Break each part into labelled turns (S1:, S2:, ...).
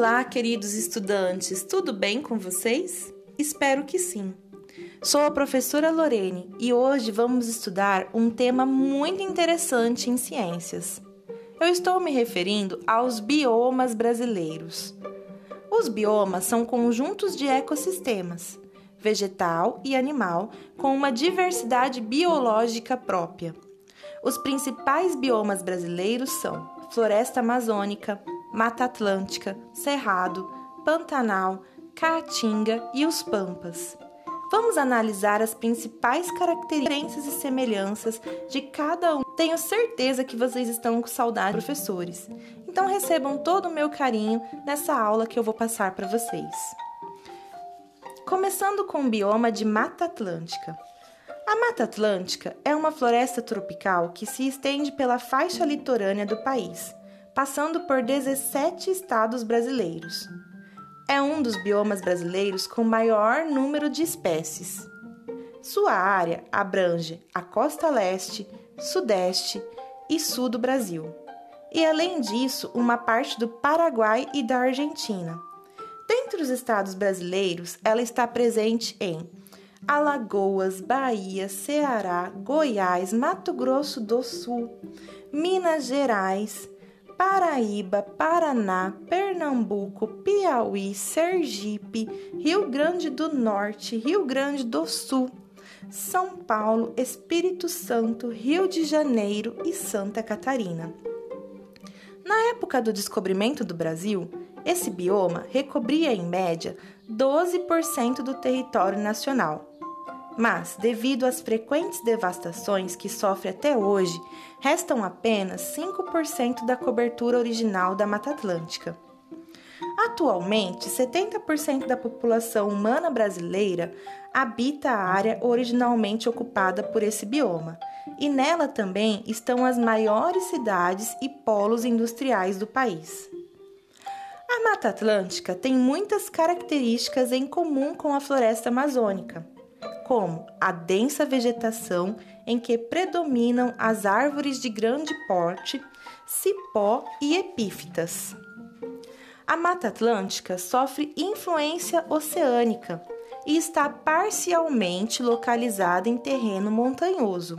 S1: Olá, queridos estudantes, tudo bem com vocês? Espero que sim. Sou a professora Lorene e hoje vamos estudar um tema muito interessante em ciências. Eu estou me referindo aos biomas brasileiros. Os biomas são conjuntos de ecossistemas, vegetal e animal, com uma diversidade biológica própria. Os principais biomas brasileiros são floresta amazônica, Mata Atlântica, Cerrado, Pantanal, Caatinga e os Pampas. Vamos analisar as principais características e semelhanças de cada um. Tenho certeza que vocês estão com saudade professores. Então recebam todo o meu carinho nessa aula que eu vou passar para vocês. Começando com o bioma de Mata Atlântica. A Mata Atlântica é uma floresta tropical que se estende pela faixa litorânea do país passando por 17 estados brasileiros. É um dos biomas brasileiros com maior número de espécies. Sua área abrange a costa leste, sudeste e sul do Brasil, e além disso, uma parte do Paraguai e da Argentina. Dentre os estados brasileiros, ela está presente em Alagoas, Bahia, Ceará, Goiás, Mato Grosso do Sul, Minas Gerais, Paraíba, Paraná, Pernambuco, Piauí, Sergipe, Rio Grande do Norte, Rio Grande do Sul, São Paulo, Espírito Santo, Rio de Janeiro e Santa Catarina. Na época do descobrimento do Brasil, esse bioma recobria em média 12% do território nacional mas, devido às frequentes devastações que sofre até hoje, restam apenas 5% da cobertura original da Mata Atlântica. Atualmente, 70% da população humana brasileira habita a área originalmente ocupada por esse bioma, e nela também estão as maiores cidades e polos industriais do país. A Mata Atlântica tem muitas características em comum com a floresta amazônica como a densa vegetação em que predominam as árvores de grande porte, cipó e epífitas. A Mata Atlântica sofre influência oceânica e está parcialmente localizada em terreno montanhoso.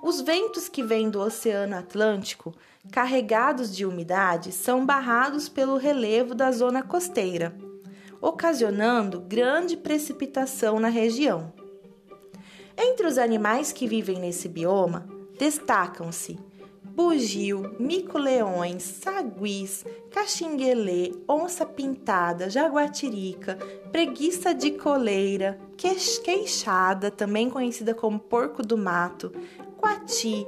S1: Os ventos que vêm do Oceano Atlântico, carregados de umidade, são barrados pelo relevo da zona costeira ocasionando grande precipitação na região. Entre os animais que vivem nesse bioma, destacam-se bugio, mico-leões, saguis, caxinguelê, onça-pintada, jaguatirica, preguiça de coleira, queixada, também conhecida como porco do mato, coati,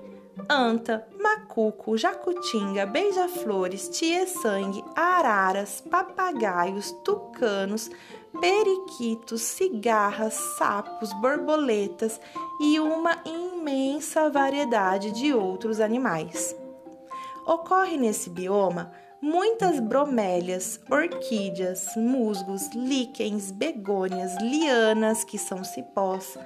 S1: anta, macuco, jacutinga, beija-flores, tie-sangue, araras, papagaios, tucanos, periquitos, cigarras, sapos, borboletas e uma imensa variedade de outros animais. Ocorre nesse bioma muitas bromélias, orquídeas, musgos, líquens, begônias, lianas, que são cipós,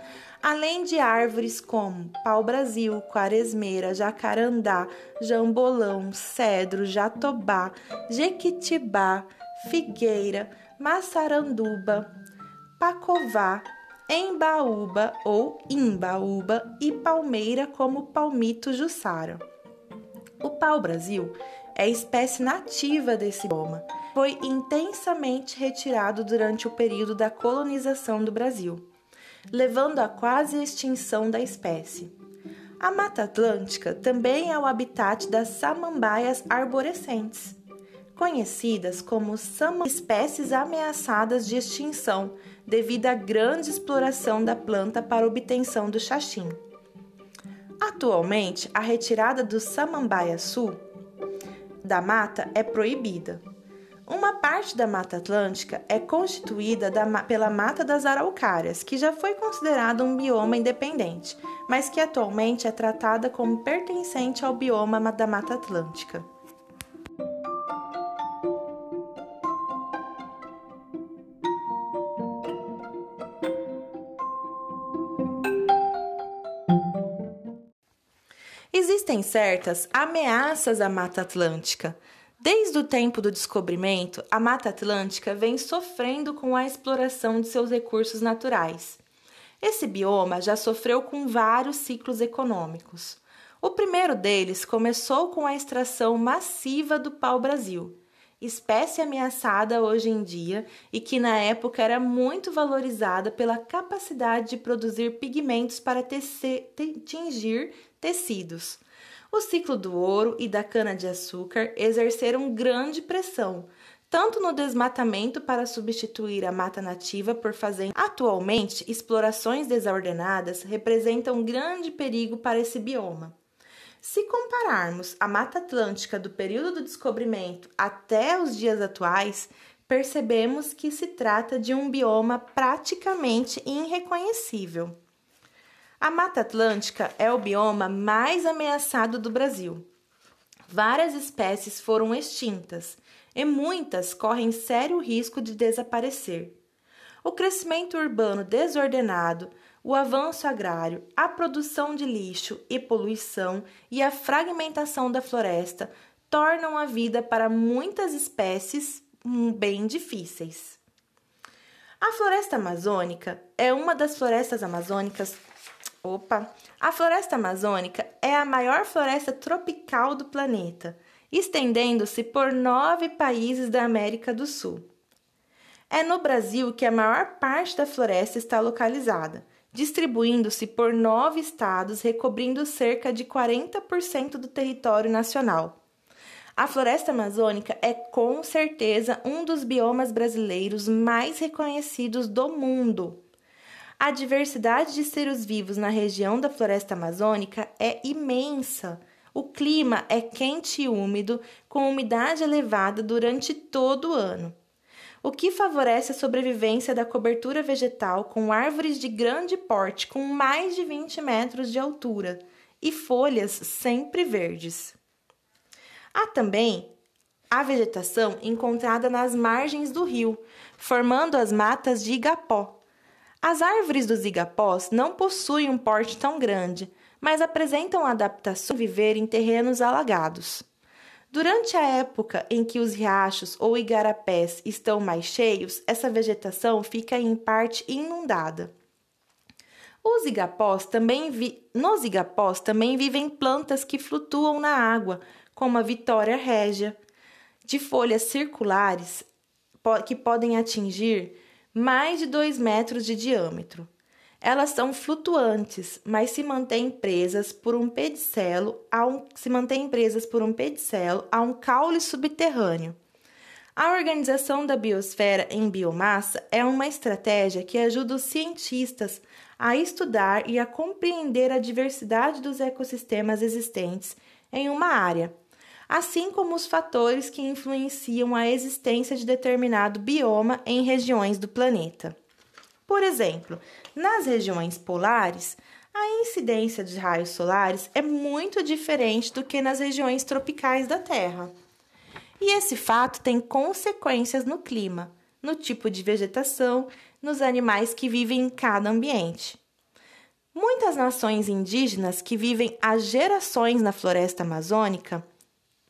S1: além de árvores como pau-brasil, quaresmeira, jacarandá, jambolão, cedro, jatobá, jequitibá, figueira, maçaranduba, pacová, embaúba ou imbaúba e palmeira como palmito jussara. O pau-brasil é espécie nativa desse bioma. Foi intensamente retirado durante o período da colonização do Brasil levando à quase extinção da espécie. A Mata Atlântica também é o habitat das samambaias arborescentes, conhecidas como espécies ameaçadas de extinção devido à grande exploração da planta para obtenção do xaxim. Atualmente, a retirada do samambaia sul da mata é proibida. Uma parte da Mata Atlântica é constituída da, pela Mata das Araucárias, que já foi considerada um bioma independente, mas que atualmente é tratada como pertencente ao bioma da Mata Atlântica. Existem certas ameaças à Mata Atlântica Desde o tempo do descobrimento, a Mata Atlântica vem sofrendo com a exploração de seus recursos naturais. Esse bioma já sofreu com vários ciclos econômicos. O primeiro deles começou com a extração massiva do pau-brasil, espécie ameaçada hoje em dia e que na época era muito valorizada pela capacidade de produzir pigmentos para tecer, tingir tecidos. O ciclo do ouro e da cana-de-açúcar exerceram grande pressão, tanto no desmatamento para substituir a mata nativa por fazendas. Atualmente, explorações desordenadas representam grande perigo para esse bioma. Se compararmos a Mata Atlântica do período do descobrimento até os dias atuais, percebemos que se trata de um bioma praticamente irreconhecível. A Mata Atlântica é o bioma mais ameaçado do Brasil. Várias espécies foram extintas e muitas correm sério risco de desaparecer. O crescimento urbano desordenado, o avanço agrário, a produção de lixo e poluição e a fragmentação da floresta tornam a vida para muitas espécies bem difíceis. A floresta amazônica é uma das florestas amazônicas Opa! A floresta amazônica é a maior floresta tropical do planeta, estendendo-se por nove países da América do Sul. É no Brasil que a maior parte da floresta está localizada, distribuindo-se por nove estados, recobrindo cerca de 40% do território nacional. A floresta amazônica é com certeza um dos biomas brasileiros mais reconhecidos do mundo. A diversidade de seres vivos na região da floresta amazônica é imensa. O clima é quente e úmido, com umidade elevada durante todo o ano, o que favorece a sobrevivência da cobertura vegetal com árvores de grande porte com mais de 20 metros de altura e folhas sempre verdes. Há também a vegetação encontrada nas margens do rio, formando as matas de igapó, as árvores dos igapós não possuem um porte tão grande, mas apresentam adaptação a viver em terrenos alagados. Durante a época em que os riachos ou igarapés estão mais cheios, essa vegetação fica em parte inundada. Os igapós também vi... Nos igapós também vivem plantas que flutuam na água, como a vitória régia, de folhas circulares que podem atingir mais de 2 metros de diâmetro. Elas são flutuantes, mas se mantêm presas por um pedicelo a um, se presas por um pedicelo a um caule subterrâneo. A organização da biosfera em biomassa é uma estratégia que ajuda os cientistas a estudar e a compreender a diversidade dos ecossistemas existentes em uma área, assim como os fatores que influenciam a existência de determinado bioma em regiões do planeta. Por exemplo, nas regiões polares, a incidência de raios solares é muito diferente do que nas regiões tropicais da Terra. E esse fato tem consequências no clima, no tipo de vegetação, nos animais que vivem em cada ambiente. Muitas nações indígenas que vivem há gerações na floresta amazônica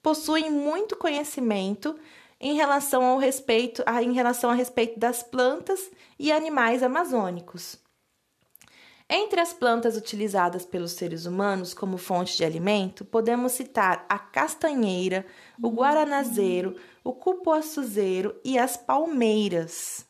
S1: possuem muito conhecimento em relação ao respeito, em relação a respeito das plantas e animais amazônicos. Entre as plantas utilizadas pelos seres humanos como fonte de alimento, podemos citar a castanheira, o guaranazeiro, o cupuaçuzeiro e as palmeiras.